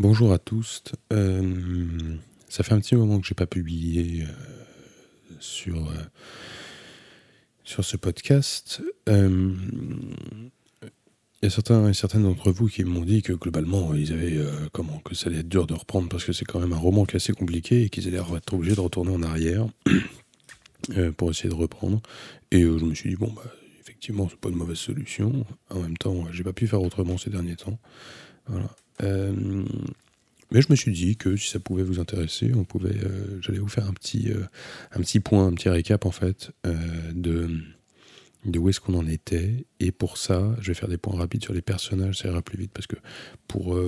Bonjour à tous. Euh, ça fait un petit moment que j'ai pas publié euh, sur, euh, sur ce podcast. Il y a certains et certaines d'entre vous qui m'ont dit que globalement, ils avaient comment que ça allait être dur de reprendre parce que c'est quand même un roman qui est assez compliqué et qu'ils allaient être obligés de retourner en arrière pour essayer de reprendre. Et je me suis dit bon bah effectivement c'est pas une mauvaise solution. En même temps, j'ai pas pu faire autrement ces derniers temps. Voilà. Euh, mais je me suis dit que si ça pouvait vous intéresser, on pouvait, euh, j'allais vous faire un petit, euh, un petit point, un petit récap en fait de, de où est-ce qu'on en était. Et pour ça, je vais faire des points rapides sur les personnages, ça ira plus vite parce que pour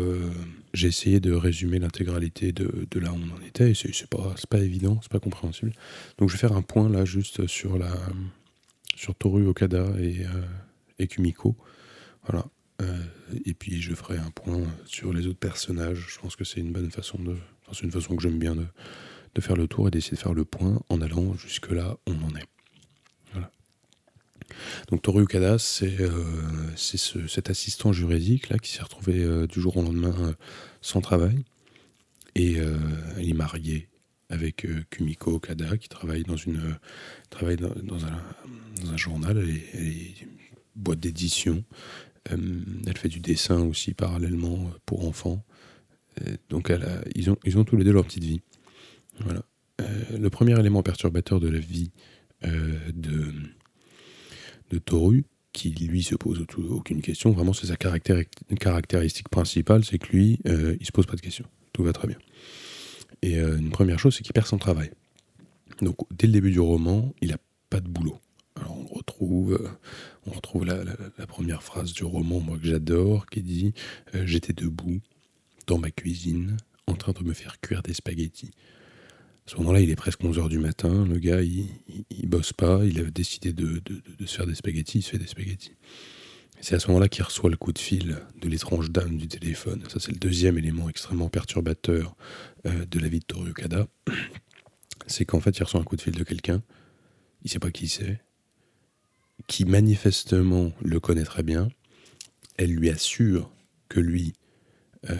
j'ai essayé de résumer l'intégralité de, là où on en était et c'est pas, pas évident, c'est pas compréhensible. Donc je vais faire un point là juste sur la sur Toru Okada et, et Kumiko. Voilà. Euh, et puis je ferai un point sur les autres personnages. Je pense que c'est une bonne façon de. C'est une façon que j'aime bien de, de, faire le tour et d'essayer de faire le point en allant jusque là où on en est. Donc Toru Ukada, c'est euh, ce, cet assistant juridique là qui s'est retrouvé euh, du jour au lendemain sans travail. Et il est marié avec Kumiko Okada qui travaille dans une travaille dans, un, dans un, journal et, et boîte d'édition euh, elle fait du dessin aussi parallèlement euh, pour enfants. Euh, donc ils, ont, tous les deux leur petite vie. Le premier élément perturbateur de la vie de, Toru, qui lui se pose aucune question, vraiment c'est sa caractéristique principale, c'est que lui, il se pose pas de questions. Tout va très bien. Et une première chose, c'est qu'il perd son travail. Donc dès le début du roman, il n'a pas de boulot. Alors on retrouve, euh, on retrouve la, première phrase du roman, moi que j'adore, qui dit euh, J'étais debout dans ma cuisine en train de me faire cuire des spaghettis. À ce moment-là, il est presque 11h du matin, le gars, il, bosse pas, il a décidé de, se faire des spaghettis, il se fait des spaghettis. C'est à ce moment-là qu'il reçoit le coup de fil de l'étrange dame du téléphone. Ça, c'est le deuxième élément extrêmement perturbateur euh, de la vie de Toru Okada. C'est qu'en fait, il reçoit un coup de fil de quelqu'un, il sait pas qui c'est, qui manifestement le connaît très bien, elle lui assure que lui, euh,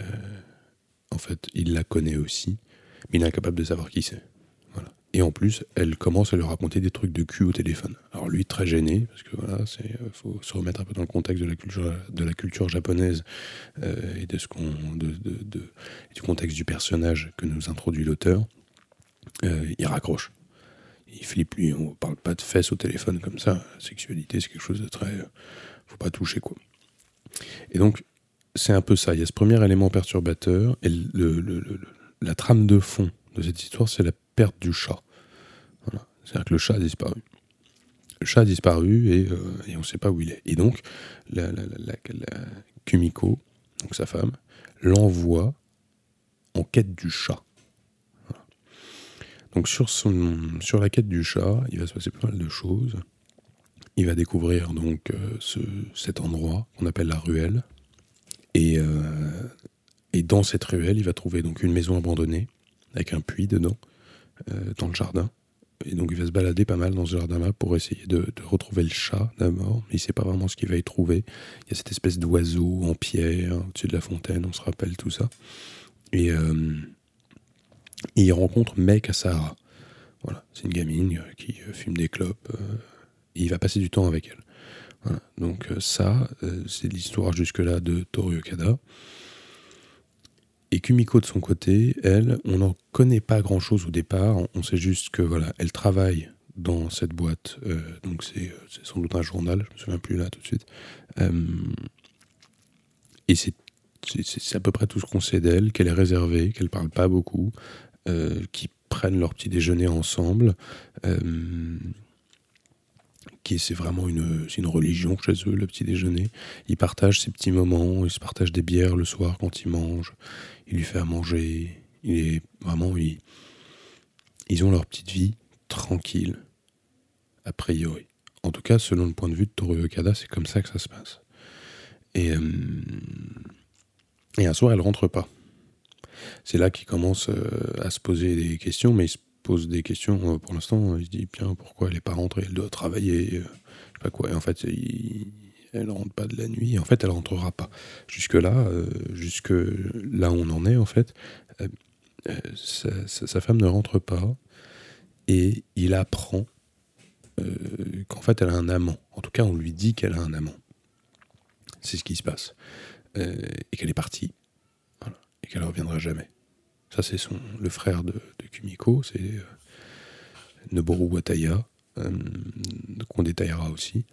en fait, il la connaît aussi, mais il est incapable de savoir qui c'est. Voilà. Et en plus, elle commence à lui raconter des trucs de cul au téléphone. Alors lui, très gêné, parce que voilà, c'est euh, faut se remettre un peu dans le contexte de la culture, de la culture japonaise euh, et de ce qu'on, de, du contexte du personnage que nous introduit l'auteur. il raccroche il flippe lui, on parle pas de fesses au téléphone comme ça. La sexualité, c'est quelque chose de très. faut pas toucher, quoi. Et donc, c'est un peu ça. Il y a ce premier élément perturbateur, et le, la trame de fond de cette histoire, c'est la perte du chat. C'est-à-dire que le chat a disparu. Le chat a disparu et, euh, et on ne sait pas où il est. Et donc, la, Kumiko, donc sa femme, l'envoie en quête du chat. Donc sur, sur la quête du chat, il va se passer pas mal de choses. Il va découvrir donc euh, ce, cet endroit qu'on appelle la ruelle. Et, euh, et dans cette ruelle, il va trouver donc une maison abandonnée avec un puits dedans, euh, dans le jardin. Et donc il va se balader pas mal dans ce jardin-là pour essayer de, de, retrouver le chat d'abord, mais il sait pas vraiment ce qu'il va y trouver. Il y a cette espèce d'oiseau en pierre au-dessus de la fontaine, on se rappelle tout ça. Et, il rencontre Meg Asahara. Voilà, c'est une gamine euh, qui euh, fume des clopes. Euh, il va passer du temps avec elle. Donc ça, c'est l'histoire jusque-là de Toru Okada. Et Kumiko de son côté, elle, on n'en connaît pas grand-chose au départ. On sait juste que voilà, elle travaille dans cette boîte. donc c'est sans doute un journal, je me souviens plus là tout de suite. et c'est à peu près tout ce qu'on sait d'elle, qu'elle est réservée, qu'elle parle pas beaucoup, euh, qui prennent leur petit déjeuner ensemble. Euh, qui c'est vraiment une, une religion chez eux, le petit déjeuner. Ils partagent ces petits moments, ils se partagent des bières le soir quand ils mangent, il lui fait à manger, il est vraiment, ils, ils ont leur petite vie tranquille, a priori. En tout cas, selon le point de vue de Toru Okada, c'est comme ça que ça se passe. Et, euh, et un soir, elle rentre pas c'est là qu'il commence euh, à se poser des questions, mais il se pose des questions euh, pour l'instant. Il se dit, pourquoi elle n'est pas rentrée? Elle doit travailler, euh, je sais pas quoi. Et en fait, elle rentre pas de la nuit. En fait, elle rentrera pas. Jusque là, jusque là où on en est, en fait, sa, femme ne rentre pas et il apprend qu'en fait, elle a un amant. En tout cas, on lui dit qu'elle a un amant. C'est ce qui se passe. et qu'elle est partie. Qu'elle ne reviendra jamais. Ça, c'est son, le frère de, Kumiko, c'est euh, Noboru Wataya, euh, qu'on détaillera aussi,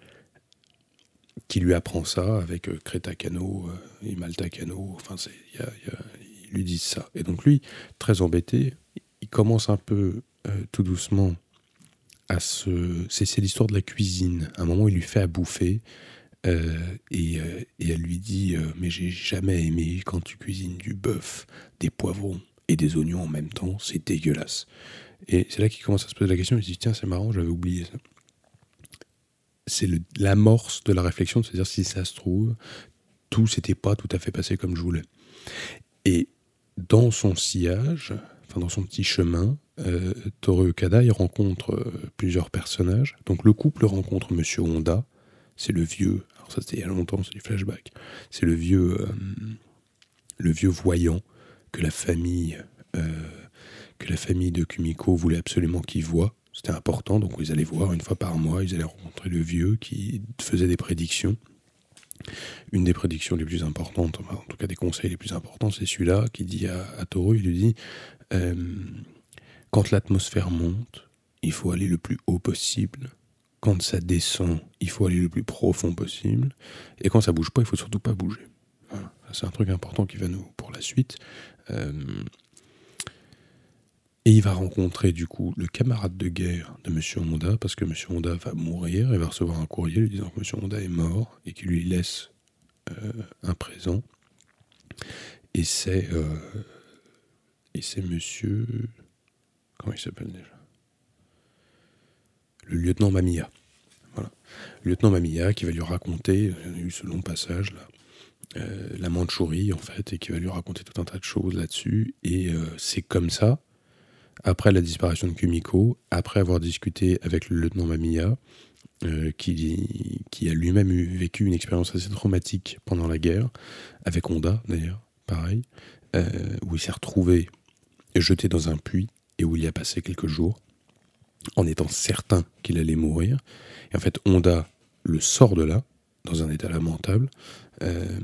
qui lui apprend ça avec euh, Kreta Kano et Malta Kano. Enfin, ils lui disent ça. Et donc, lui, très embêté, il commence un peu tout doucement à se. C'est l'histoire de la cuisine. À un moment, il lui fait à bouffer. Et, et, elle lui dit Mais j'ai jamais aimé quand tu cuisines du bœuf, des poivrons, et des oignons en même temps, c'est dégueulasse. Et c'est là qu'il commence à se poser la question, il se dit, tiens, c'est marrant, j'avais oublié ça. C'est l'amorce de la réflexion, de se dire, si ça se trouve, tout s'était pas tout à fait passé comme je voulais. Et dans son sillage, enfin dans son petit chemin, euh, Toru Okada, il rencontre euh, plusieurs personnages. Donc le couple rencontre Monsieur Honda, c'est le vieux, alors ça c'était il y a longtemps, c'est du flashback, c'est le vieux, euh, le vieux voyant que la famille, euh, que la famille de Kumiko voulait absolument qu'ils voient. C'était important, donc ils allaient voir une fois par mois, ils allaient rencontrer le vieux qui faisait des prédictions. Une des prédictions les plus importantes, en tout cas des conseils les plus importants, c'est celui-là qui dit à, à Toru, il lui dit, euh, quand l'atmosphère monte, il faut aller le plus haut possible. Quand ça descend, il faut aller le plus profond possible. Et quand ça bouge pas, il faut surtout pas bouger. C'est un truc important qui va nous pour la suite. Euh, et il va rencontrer du coup le camarade de guerre de M. Honda, parce que M. Honda va mourir et va recevoir un courrier lui disant que M. Honda est mort et qu'il lui laisse euh, un présent. Et c'est euh, et c'est Monsieur comment il s'appelle déjà? Le lieutenant Mamia. Voilà, le lieutenant Mamia qui va lui raconter, il y a eu ce long passage là, euh, la Mandchourie, en fait, et qui va lui raconter tout un tas de choses là-dessus. Et euh, c'est comme ça, après la disparition de Kumiko, après avoir discuté avec le lieutenant Mamiya, euh, qui, qui a lui-même vécu une expérience assez traumatique pendant la guerre, avec Honda d'ailleurs, pareil, où il s'est retrouvé jeté dans un puits et où il y a passé quelques jours, en étant certain qu'il allait mourir. Et en fait, Honda le sort de là, dans un état lamentable, euh,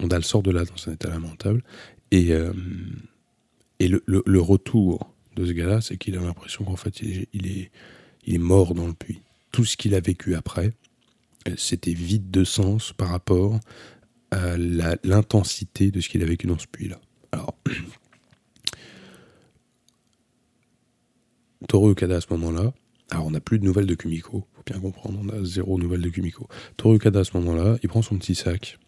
le sort de là dans un état lamentable. Et, euh, et le, le, retour de ce gars-là, c'est qu'il a l'impression qu'en fait, il est, il est, il est mort dans le puits. Tout ce qu'il a vécu après, euh, c'était vide de sens par rapport à l'intensité de ce qu'il a vécu dans ce puits-là. Alors, Toru Okada à ce moment-là, alors on n'a plus de nouvelles de Kumiko, faut bien comprendre, on a zéro nouvelle de Kumiko. Torukada à ce moment-là, il prend son petit sac,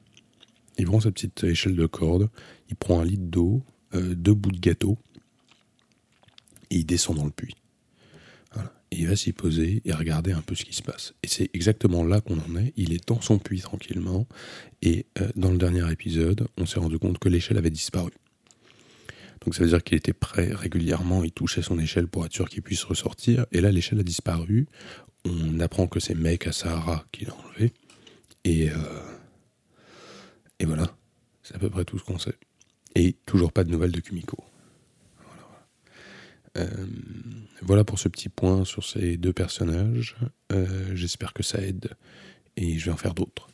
il prend sa petite échelle de corde, il prend un litre d'eau, euh, deux bouts de gâteau, et il descend dans le puits. Il va s'y poser et regarder un peu ce qui se passe. Et c'est exactement là qu'on en est. Il est dans son puits tranquillement. Et euh, dans le dernier épisode, on s'est rendu compte que l'échelle avait disparu. Donc ça veut dire qu'il était prêt régulièrement, il touchait son échelle pour être sûr qu'il puisse ressortir. Et là, l'échelle a disparu. On apprend que c'est Mec à Sahara qui l'a enlevé. Et, euh, et voilà, c'est à peu près tout ce qu'on sait. Et toujours pas de nouvelles de Kumiko. Voilà, euh, voilà pour ce petit point sur ces deux personnages. Euh, j'espère que ça aide et je vais en faire d'autres.